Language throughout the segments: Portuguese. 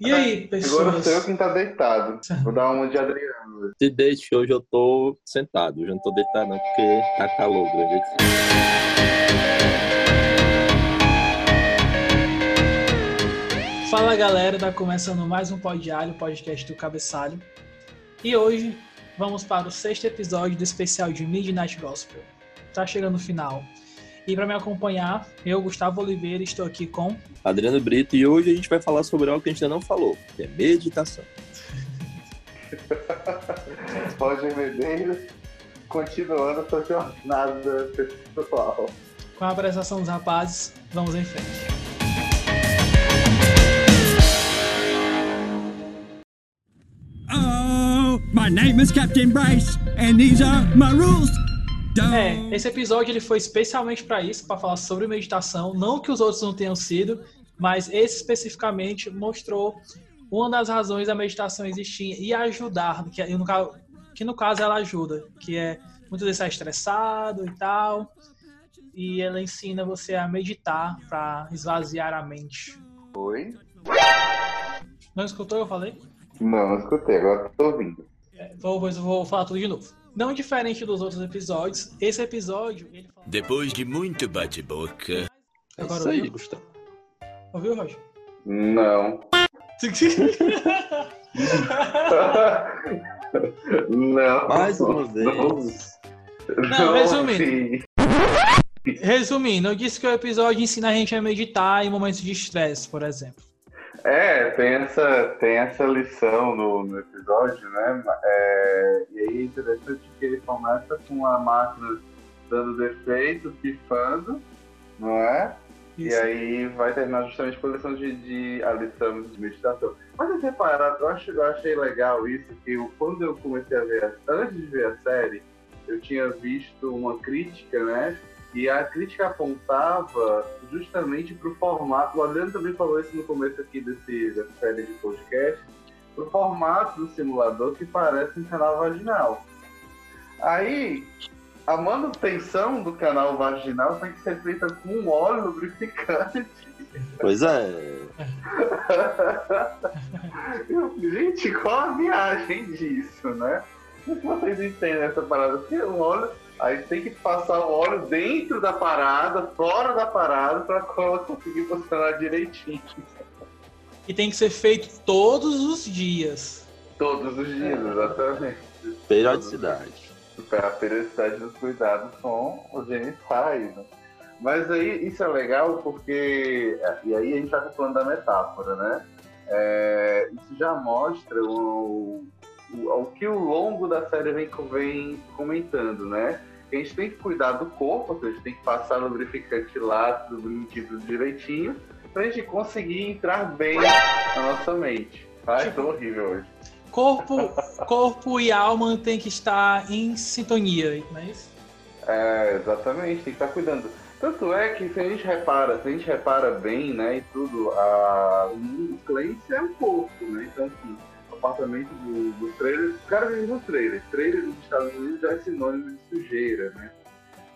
E aí, pessoas? Agora sou eu quem tá deitado. Vou dar uma de Adriano. Se deixe, hoje eu tô sentado. Hoje eu não tô deitado não, porque tá calor grande aqui. Fala galera, tá começando mais um Pod Diário, podcast do Cabeçalho. E hoje vamos para o sexto episódio do especial de Midnight Gospel. Tá chegando o final. E para me acompanhar, eu, Gustavo Oliveira, estou aqui com. Adriano Brito, e hoje a gente vai falar sobre algo que a gente ainda não falou, que é meditação. Roger Medeiros, continuando sua jornada pessoal. Com a apresentação dos rapazes, vamos em frente. Oh, my name is Captain Bryce, and these are my rules. É, esse episódio ele foi especialmente para isso, para falar sobre meditação. Não que os outros não tenham sido, mas esse especificamente mostrou uma das razões da meditação existir e ajudar, que no caso, que no caso ela ajuda, que é muitas vezes está estressado e tal, e ela ensina você a meditar para esvaziar a mente. Oi? Não escutou? Eu falei? Não, não escutei, agora tô ouvindo. É, vou, vou, vou falar tudo de novo. Não diferente dos outros episódios, esse episódio. Ele fala... Depois de muito bate-boca. É Agora isso aí, ouviu? Gustavo. Ouviu, Roger? Não. Não. Mais uma vez. Não, Não, resumindo. Resumindo, eu disse que o episódio ensina a gente a meditar em momentos de estresse, por exemplo. É, tem essa, tem essa lição no, no episódio, né? É, e aí é interessante que ele começa com a máquina dando defeito, pifando, não é? E Isso. aí vai terminar justamente com a lição de, de a lição de meditação. Mas vocês repararam, eu, acho, eu achei legal isso, que eu, quando eu comecei a ver, antes de ver a série, eu tinha visto uma crítica, né? E a crítica apontava justamente para o formato, o Adriano também falou isso no começo aqui desse, dessa série de podcast, para o formato do simulador que parece um canal vaginal. Aí, a manutenção do canal vaginal tem que ser feita com um óleo lubrificante. Pois é. Gente, qual a viagem disso, né? Sei se vocês entendem essa parada, porque o óleo, aí tem que passar o óleo dentro da parada, fora da parada, para ela conseguir funcionar direitinho. E tem que ser feito todos os dias. Todos os dias, exatamente. Periodicidade. A periodicidade dos cuidados com os genitais, né? Mas aí isso é legal porque. E aí a gente está falando da metáfora, né? É, isso já mostra o, o, que o longo da série vem, vem comentando, né? A gente tem que cuidar do corpo, a gente tem que passar lubrificante lá, tudo bonitinho, tudo direitinho, pra gente conseguir entrar bem na nossa mente. Ai, tô horrível hoje. Corpo, corpo e alma tem que estar em sintonia, não é isso? É, exatamente, tem que estar cuidando. Tanto é que se a gente repara, se a gente repara bem, né, e tudo, a, o mundo é um corpo, né? Então, assim, apartamento do, do trailer, o cara vive no trailer. Trailer nos Estados Unidos já é sinônimo de sujeira, né?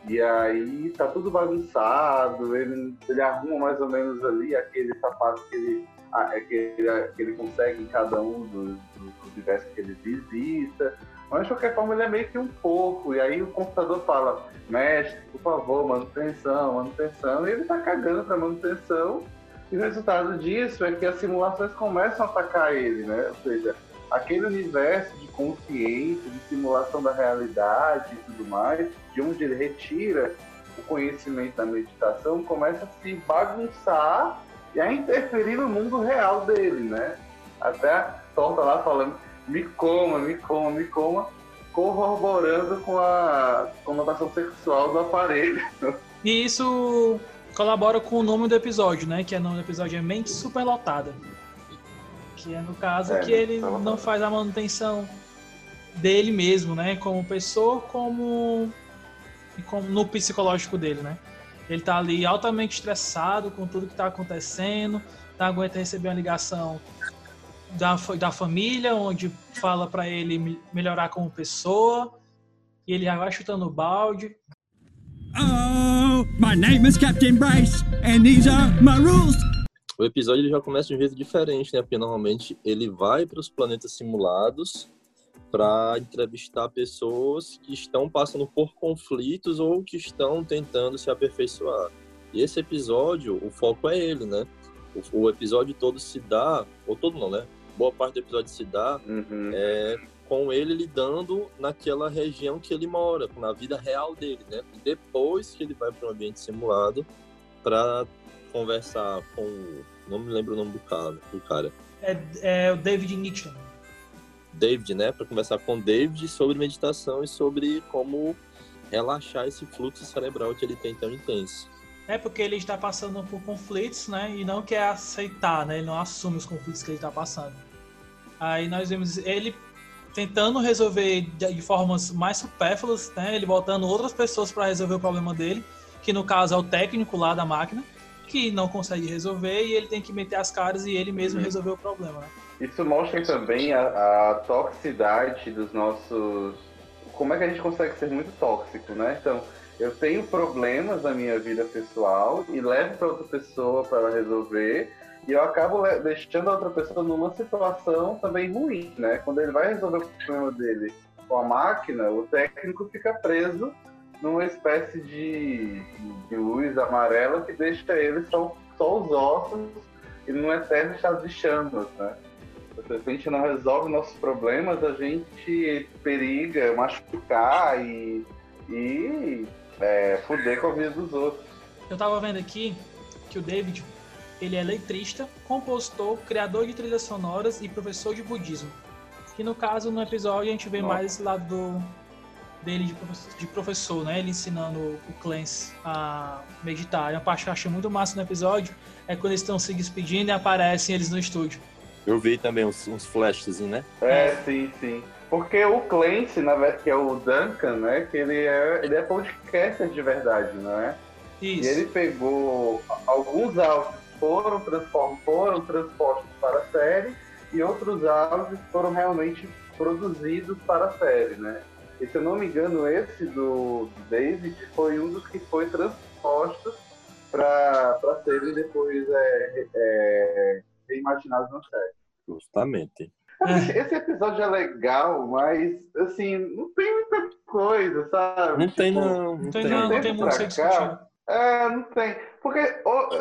E aí tá tudo bagunçado, ele, ele arruma mais ou menos ali aquele sapato que ele, é que ele, que ele consegue em cada um dos, dos, diversos que ele visita. Mas de qualquer forma ele é meio que um porco. E aí o computador fala, mestre, por favor, manutenção, manutenção. E ele tá cagando pra manutenção. E o resultado disso é que as simulações começam a atacar ele, né? Ou seja, aquele universo de consciência, de simulação da realidade e tudo mais, de onde ele retira o conhecimento da meditação, começa a se bagunçar e a interferir no mundo real dele, né? Até a torta lá falando, me coma, me coma, me coma, corroborando com a conotação sexual do aparelho. E isso colabora com o nome do episódio, né? Que é o nome do episódio é Mente Superlotada. Que é no caso É, que ele superlotada. não faz a manutenção dele mesmo, né? Como pessoa, como, como no psicológico dele, né? Ele tá ali altamente estressado com tudo que tá acontecendo, não aguenta receber uma ligação da, da família, onde fala pra ele me- melhorar como pessoa, e ele já vai chutando o balde. Oh, my name is Captain Bryce, and these are my rules. o episódio ele já começa de um jeito diferente, né? Porque normalmente ele vai para os planetas simulados para entrevistar pessoas que estão passando por conflitos ou que estão tentando se aperfeiçoar. E esse episódio, o foco é ele, né? O, o episódio todo se dá, ou todo não, né? Boa parte do episódio se dá Uhum. é, com ele lidando naquela região que ele mora, na vida real dele, né? E depois que ele vai para um ambiente simulado para conversar com, não me lembro o nome do cara, do cara, É, é o David Nixon. David, né? Para conversar com David sobre meditação e sobre como relaxar esse fluxo cerebral que ele tem tão intenso. É porque ele está passando por conflitos, né? E não quer aceitar, né? Ele não assume os conflitos que ele está passando. Aí nós vemos ele tentando resolver de formas mais supérfluas, né? Ele botando outras pessoas para resolver o problema dele, que no caso é o técnico lá da máquina, que não consegue resolver e ele tem que meter as caras e ele mesmo Uhum. resolver o problema, né? Isso mostra também a, a toxicidade dos nossos. Como é que a gente consegue ser muito tóxico, né? Então, eu tenho problemas na minha vida pessoal e levo para outra pessoa para ela resolver e eu acabo deixando a outra pessoa numa situação também ruim, né? Quando ele vai resolver o problema dele com a máquina, o técnico fica preso numa espécie de, de luz amarela que deixa ele só, só os ossos e num eterno estado de chamas, né? Se a gente não resolve nossos problemas, a gente periga machucar e, e é, fuder com a vida dos outros. Eu tava vendo aqui que o David, ele é letrista, compositor, criador de trilhas sonoras e professor de budismo. Que no caso, no episódio, a gente vê Nossa. mais esse lado do, dele de professor, de professor, né? Ele ensinando o Clance a meditar. E uma parte que eu achei muito massa no episódio é quando eles estão se despedindo e aparecem eles no estúdio. Eu vi também uns, uns flashes, né? É, sim, sim. Porque o Clancy, na verdade, que é o Duncan, né? Que ele é, ele é podcaster de verdade, não é? E Isso. ele pegou alguns áudios foram, transform, foram transpostos para a série e outros áudios foram realmente produzidos para a série, né? E se eu não me engano, esse do, do David foi um dos que foi transposto para serem depois é, é, reimaginados na série. Justamente. Esse episódio é legal, mas assim, não tem muita coisa, sabe? Não tem Tipo, não, não Não tem, tem. não, não tem muito pra discutido. É, não tem. Porque,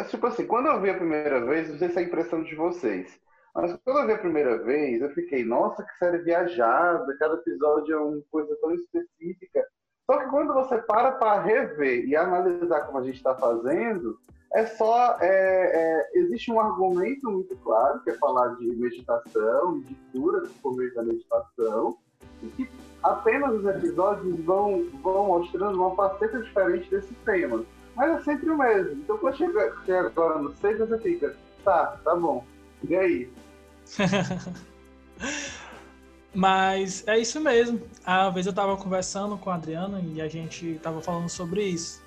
tipo assim, quando eu vi a primeira vez, não sei se é a impressão de vocês, mas quando eu vi a primeira vez, eu fiquei, nossa, que série viajada, cada episódio é uma coisa tão específica. Só que quando você para para rever e analisar como a gente está fazendo, é só. é, é, existe um argumento muito claro, que é falar de meditação, de cura por meio da meditação, e que apenas os episódios vão, vão mostrando uma faceta diferente desse tema. Mas é sempre o mesmo. Então quando chega, chega agora no 6, você fica, tá, tá bom. E aí? Mas é isso mesmo. A vez eu tava conversando com a Adriana e a gente tava falando sobre isso.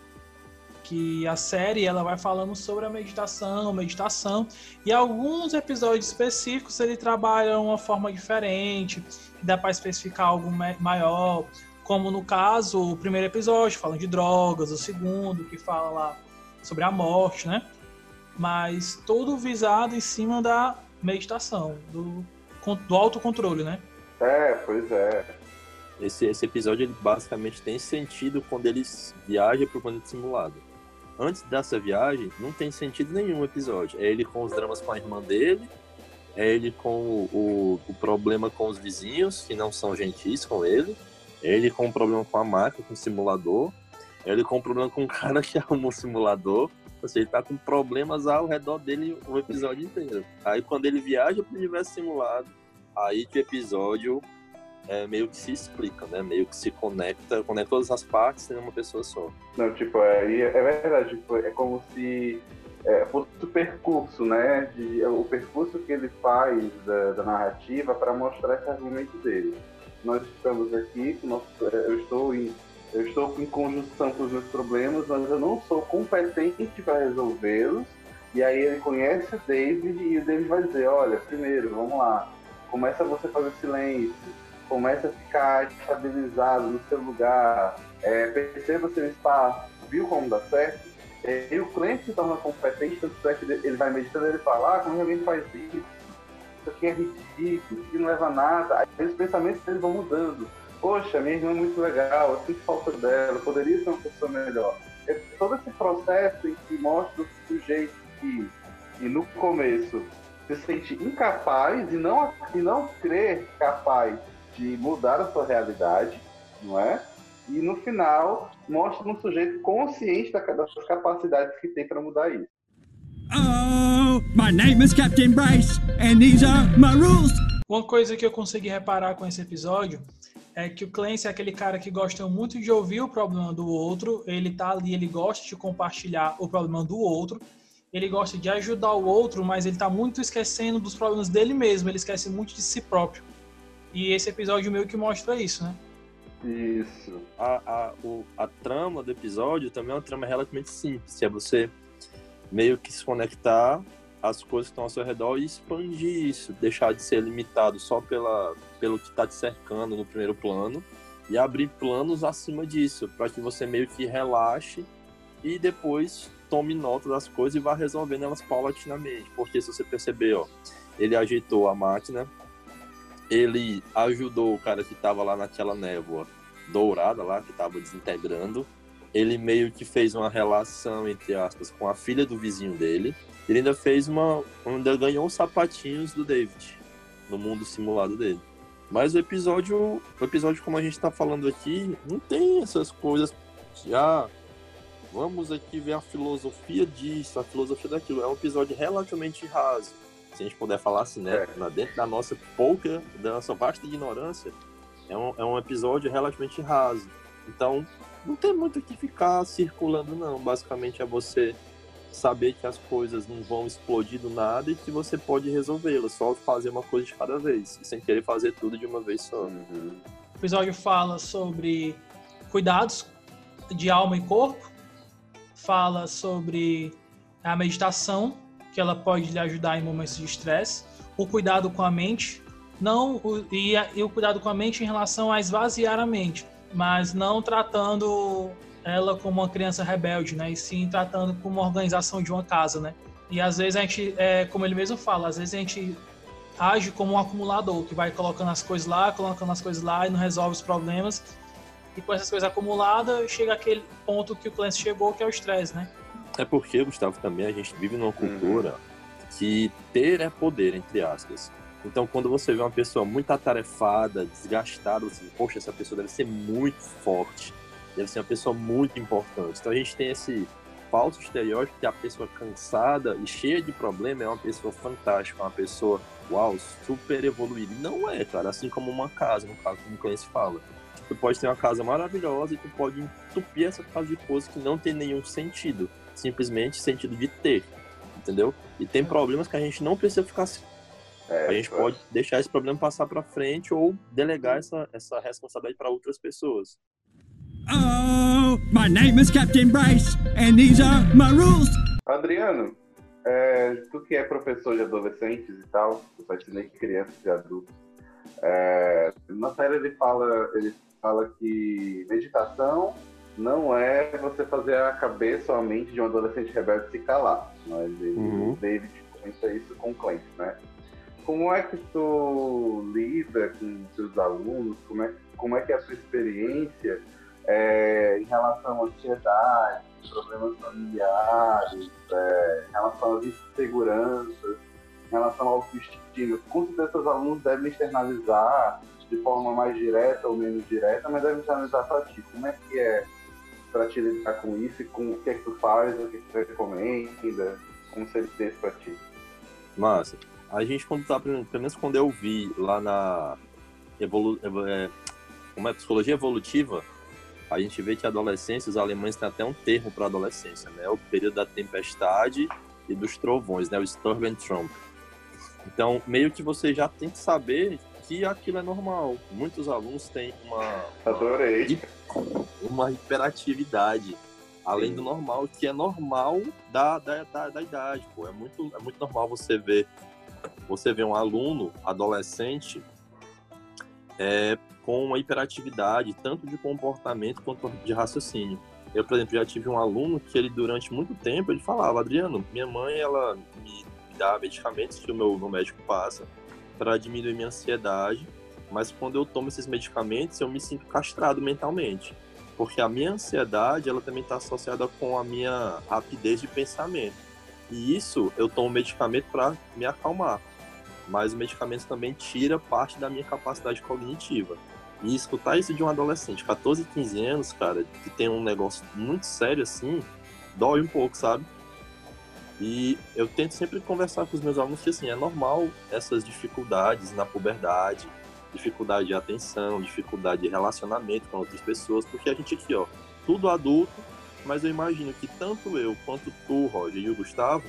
Que a série ela vai falando sobre a meditação, meditação, e alguns episódios específicos ele trabalha uma forma diferente, dá para especificar algo ma- maior, como no caso o primeiro episódio falando de drogas, o segundo que fala lá sobre a morte, né? Mas tudo visado em cima da meditação, do, do autocontrole, né? É, pois é. Esse, esse episódio ele basicamente tem sentido quando eles viajam para o planeta simulado. Antes dessa viagem, não tem sentido nenhum o episódio. É ele com os dramas com a irmã dele, é ele com o, o, o problema com os vizinhos, que não são gentis com ele, ele com o problema com a máquina, com o simulador, é ele com o problema com o cara que arrumou o simulador. Ou seja, ele tá com problemas ao redor dele o episódio inteiro. Aí quando ele viaja para o universo simulado, aí que o episódio é, meio que se explica, né? Meio que se conecta, conecta todas as partes em uma pessoa só. Não, tipo, é, e é verdade, tipo, é como se é, fosse o percurso, né? De, o percurso que ele faz da, da narrativa para mostrar esse argumento dele. Nós estamos aqui, nosso, é, eu estou em eu estou em conjunção com os meus problemas, mas eu não sou competente para resolvê-los. E aí ele conhece o David e o David vai dizer, olha, primeiro, vamos lá, começa você a fazer silêncio, começa a ficar estabilizado no seu lugar, é, perceba seu espaço, viu como dá certo? É, e o cliente se torna competente, tanto é que ele vai meditando ele fala, ah, como alguém faz isso? Isso aqui é ridículo, isso aqui não leva nada. Aí os pensamentos dele vão mudando. Poxa, minha irmã é muito legal, eu sinto falta dela, poderia ser uma pessoa melhor. É todo esse processo em que mostra o sujeito que, que no começo se sente incapaz e não, e não crer capaz de mudar a sua realidade, não é? E no final mostra um sujeito consciente das capacidades que tem para mudar isso. Oh, my name is Captain Bryce, and these are my rules. Uma coisa que eu consegui reparar com esse episódio é que o Clancy é aquele cara que gosta muito de ouvir o problema do outro, ele tá ali, ele gosta de compartilhar o problema do outro, ele gosta de ajudar o outro, mas ele tá muito esquecendo dos problemas dele mesmo, ele esquece muito de si próprio. E esse episódio meio que mostra isso, né? Isso. A, a, o, a trama do episódio também é uma trama relativamente simples, é você meio que se conectar às coisas que estão ao seu redor e expandir isso, deixar de ser limitado só pela, pelo que está te cercando no primeiro plano e abrir planos acima disso, para que você meio que relaxe e depois tome nota das coisas e vá resolvendo elas paulatinamente. Porque se você perceber, ó, ele ajeitou a máquina, ele ajudou o cara que estava lá naquela névoa dourada lá, que estava desintegrando. Ele meio que fez uma relação, entre aspas, com a filha do vizinho dele. Ele ainda fez uma. ainda ganhou os sapatinhos do David no mundo simulado dele. Mas o episódio, o episódio como a gente está falando aqui, não tem essas coisas que, ah, vamos aqui ver a filosofia disso, a filosofia daquilo. É um episódio relativamente raso se a gente puder falar assim, né? É. Dentro da nossa pouca, da nossa vasta ignorância, é um, é um episódio relativamente raso. Então, não tem muito o que ficar circulando, não. Basicamente é você saber que as coisas não vão explodir do nada e que você pode resolvê-las, só fazer uma coisa de cada vez, sem querer fazer tudo de uma vez só. Uhum. O episódio fala sobre cuidados de alma e corpo, fala sobre a meditação, que ela pode lhe ajudar em momentos de estresse, o cuidado com a mente, não o, e, e, o cuidado com a mente em relação a esvaziar a mente, mas não tratando ela como uma criança rebelde, né? E sim tratando como uma organização de uma casa, né? E às vezes a gente, é, como ele mesmo fala, às vezes a gente age como um acumulador que vai colocando as coisas lá, colocando as coisas lá e não resolve os problemas. E com essas coisas acumuladas, chega aquele ponto que o Clancy chegou, que é o estresse, né? É porque, Gustavo, também a gente vive numa cultura uhum. que ter é poder, entre aspas. Então, quando você vê uma pessoa muito atarefada, desgastada, você diz, poxa, essa pessoa deve ser muito forte, deve ser uma pessoa muito importante. Então, a gente tem esse falso estereótipo que a pessoa cansada e cheia de problema é uma pessoa fantástica, uma pessoa, uau, super evoluída. Não é, cara, assim como uma casa, no caso, como o Clancy fala. Tu pode ter uma casa maravilhosa e tu pode entupir essa casa de coisas que não tem nenhum sentido simplesmente sentido de ter, entendeu? E tem problemas que a gente não precisa ficar assim. É, a gente pode deixar esse problema passar para frente ou delegar essa, essa responsabilidade para outras pessoas. Oh, my name is Captain Bryce, and these are my rules. Adriano, é, tu que é professor de adolescentes e tal, tu só ensinei crianças e adultos. É, na série ele fala, ele fala que meditação não é você fazer a cabeça ou a mente de um adolescente rebelde se calar. Mas ele, uhum. David comenta isso com o Clancy, né? Como é que tu lida com seus alunos? Como é, como é que é a sua experiência é, em relação à ansiedade, problemas familiares, é, em relação às inseguranças, em relação ao autoestima? Certeza seus alunos devem externalizar de forma mais direta ou menos direta, mas devem externalizar para ti. Como é que é para te lidar com isso com o que é que tu faz, o que, é que tu recomenda, como seria isso para ti? Massa. A gente, quando tá, pelo menos quando eu vi lá na evolu é, como é, psicologia evolutiva, a gente vê que a adolescência, os alemães têm até um termo para adolescência, né? O período da tempestade e dos trovões, né? O Sturm und Trump. Então, meio que você já tem que saber que aquilo é normal. Muitos alunos têm uma. Adorei. Uma hiperatividade além do normal, que é normal da, da, da, da, idade, pô. É muito, é muito normal você ver você ver um aluno adolescente é, com uma hiperatividade, tanto de comportamento quanto de raciocínio. Eu, por exemplo, já tive um aluno que ele, durante muito tempo, ele falava, Adriano, minha mãe, ela me dá medicamentos que o meu, meu médico passa para diminuir minha ansiedade, mas quando eu tomo esses medicamentos, eu me sinto castrado mentalmente. Porque a minha ansiedade, ela também está associada com a minha rapidez de pensamento. E isso, eu tomo medicamento para me acalmar. Mas o medicamento também tira parte da minha capacidade cognitiva. E escutar isso de um adolescente, 14, 15 anos, cara, que tem um negócio muito sério assim, dói um pouco, sabe? E eu tento sempre conversar com os meus alunos que, assim, é normal essas dificuldades na puberdade, dificuldade de atenção, dificuldade de relacionamento com outras pessoas, porque a gente aqui, ó, tudo adulto, mas eu imagino que tanto eu quanto tu, Roger, e o Gustavo,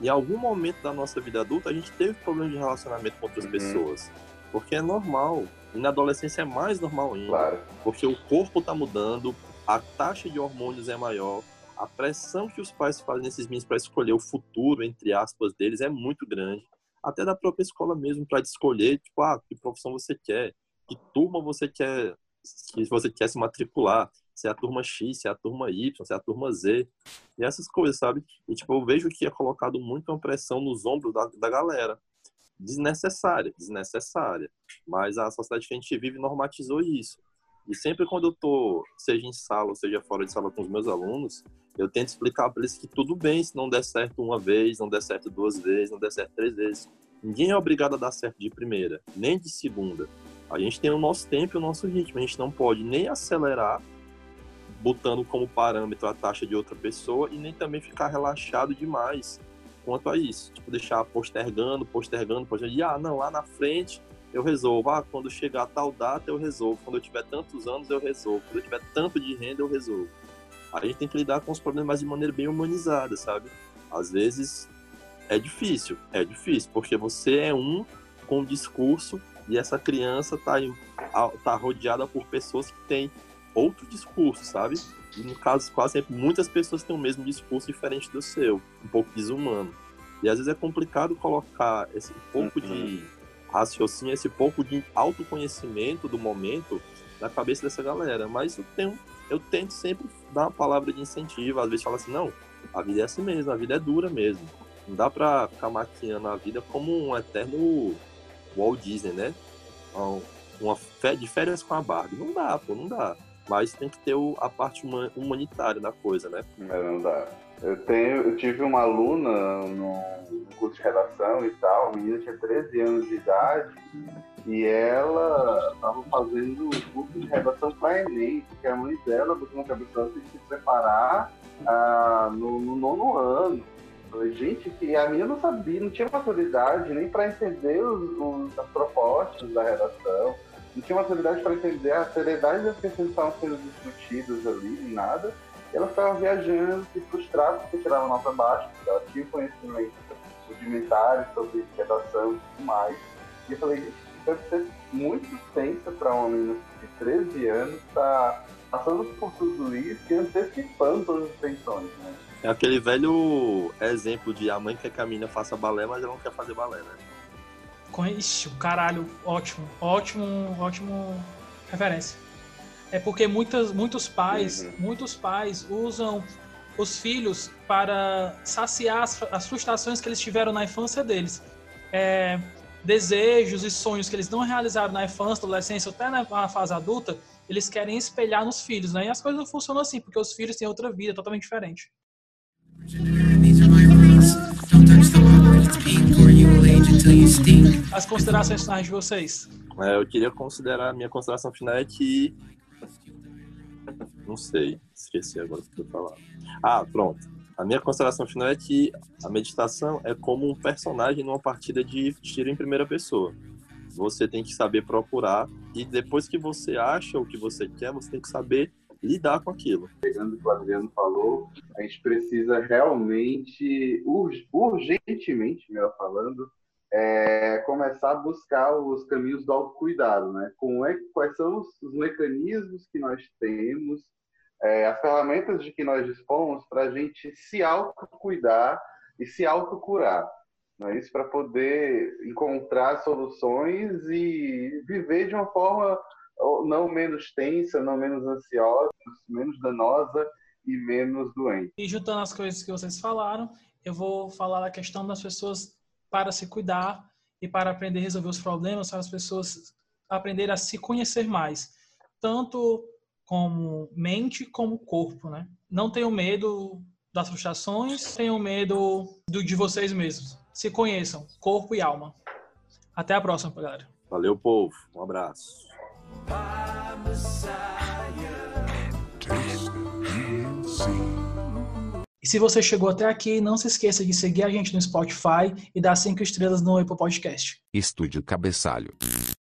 em algum momento da nossa vida adulta, a gente teve problema de relacionamento com outras uhum. pessoas. Porque é normal. E na adolescência é mais normal ainda. Claro. Porque o corpo está mudando, a taxa de hormônios é maior, a pressão que os pais fazem nesses meninos para escolher o futuro, entre aspas, deles é muito grande. Até da própria escola mesmo, para escolher, tipo, ah, que profissão você quer, que turma você quer, que você quer se matricular, se é a turma X, se é a turma Y, se é a turma Z, e essas coisas, sabe? E, tipo, eu vejo que é colocado muito uma pressão nos ombros da, da galera desnecessária, desnecessária. Mas a sociedade que a gente vive normatizou isso. E sempre quando eu tô, seja em sala ou seja fora de sala com os meus alunos, eu tento explicar para eles que tudo bem se não der certo uma vez, não der certo duas vezes, não der certo três vezes. Ninguém é obrigado a dar certo de primeira, nem de segunda. A gente tem o nosso tempo e o nosso ritmo. A gente não pode nem acelerar, botando como parâmetro a taxa de outra pessoa, e nem também ficar relaxado demais quanto a isso. Tipo, deixar postergando, postergando, postergando. Ah, não, lá na frente eu resolvo. Ah, quando chegar a tal data eu resolvo. Quando eu tiver tantos anos eu resolvo. Quando eu tiver tanto de renda eu resolvo. A gente tem que lidar com os problemas de maneira bem humanizada, sabe? Às vezes é difícil, é difícil, porque você é um com discurso e essa criança tá, tá rodeada por pessoas que têm outro discurso, sabe? E no caso, quase sempre, muitas pessoas têm o mesmo discurso diferente do seu, um pouco desumano. E às vezes é complicado colocar esse pouco de uhum. raciocínio, esse pouco de autoconhecimento do momento na cabeça dessa galera. Mas eu, tenho, eu tento sempre dar uma palavra de incentivo, às vezes falar assim, não, a vida é assim mesmo, a vida é dura mesmo. Não dá pra ficar maquiando a vida como um eterno Walt Disney, né? Uma fé de férias com a Barbie. Não dá, pô, não dá mas tem que ter a parte humanitária da coisa, né? É, não dá. Eu, tenho, eu tive uma aluna no, curso de redação e tal, a menina tinha 13 anos de idade e ela estava fazendo o curso de redação para Enem, porque a mãe dela botou na cabeça dela que se preparar ah, no, no, nono ano. falei, gente, que a menina não sabia, não tinha maturidade nem para entender os, os, as propostas da redação não tinha maturidade para entender a seriedade das questões que estavam sendo discutidas ali, nada. E ela ficava viajando, se frustrava porque tirava nota baixa, porque ela tinha conhecimento rudimentares sobre redação e tudo mais. E eu falei, isso deve ser muito tensa para uma menina de 13 anos estar tá passando por tudo isso e antecipando todas as tensões, né? É aquele velho exemplo de a mãe quer que a menina faça balé, mas ela não quer fazer balé, né? Ixi, o caralho, ótimo, ótimo, ótimo referência. É porque muitas, muitos pais, uhum. muitos pais usam os filhos para saciar as, as, frustrações que eles tiveram na infância deles. É, desejos e sonhos que eles não realizaram na infância, adolescência, até na fase adulta, eles querem espelhar nos filhos, né? E as coisas não funcionam assim, porque os filhos têm outra vida totalmente diferente. As considerações finais de vocês. É, eu queria considerar, minha consideração final é que. Não sei, esqueci agora o que eu falar. Ah, pronto. A minha consideração final é que a meditação é como um personagem numa partida de tiro em primeira pessoa. Você tem que saber procurar e depois que você acha o que você quer, você tem que saber lidar com aquilo. Pegando o que o Adriano falou, a gente precisa realmente, urgentemente, melhor falando, é, começar a buscar os caminhos do autocuidado, né? Como é, quais são os, os mecanismos que nós temos, é, as ferramentas de que nós dispomos para a gente se autocuidar e se autocurar. É isso para poder encontrar soluções e viver de uma forma não menos tensa, não menos ansiosa, menos danosa e menos doente. E juntando as coisas que vocês falaram, eu vou falar da questão das pessoas para se cuidar e para aprender a resolver os problemas, para as pessoas aprenderem a se conhecer mais, tanto como mente como corpo, né? Não tenham medo das frustrações, tenham medo do, de vocês mesmos. Se conheçam, corpo e alma. Até a próxima, galera. Valeu, povo. Um abraço. E se você chegou até aqui, não se esqueça de seguir a gente no Spotify e dar cinco estrelas no Apple Podcast. Estúdio Cabeçalho.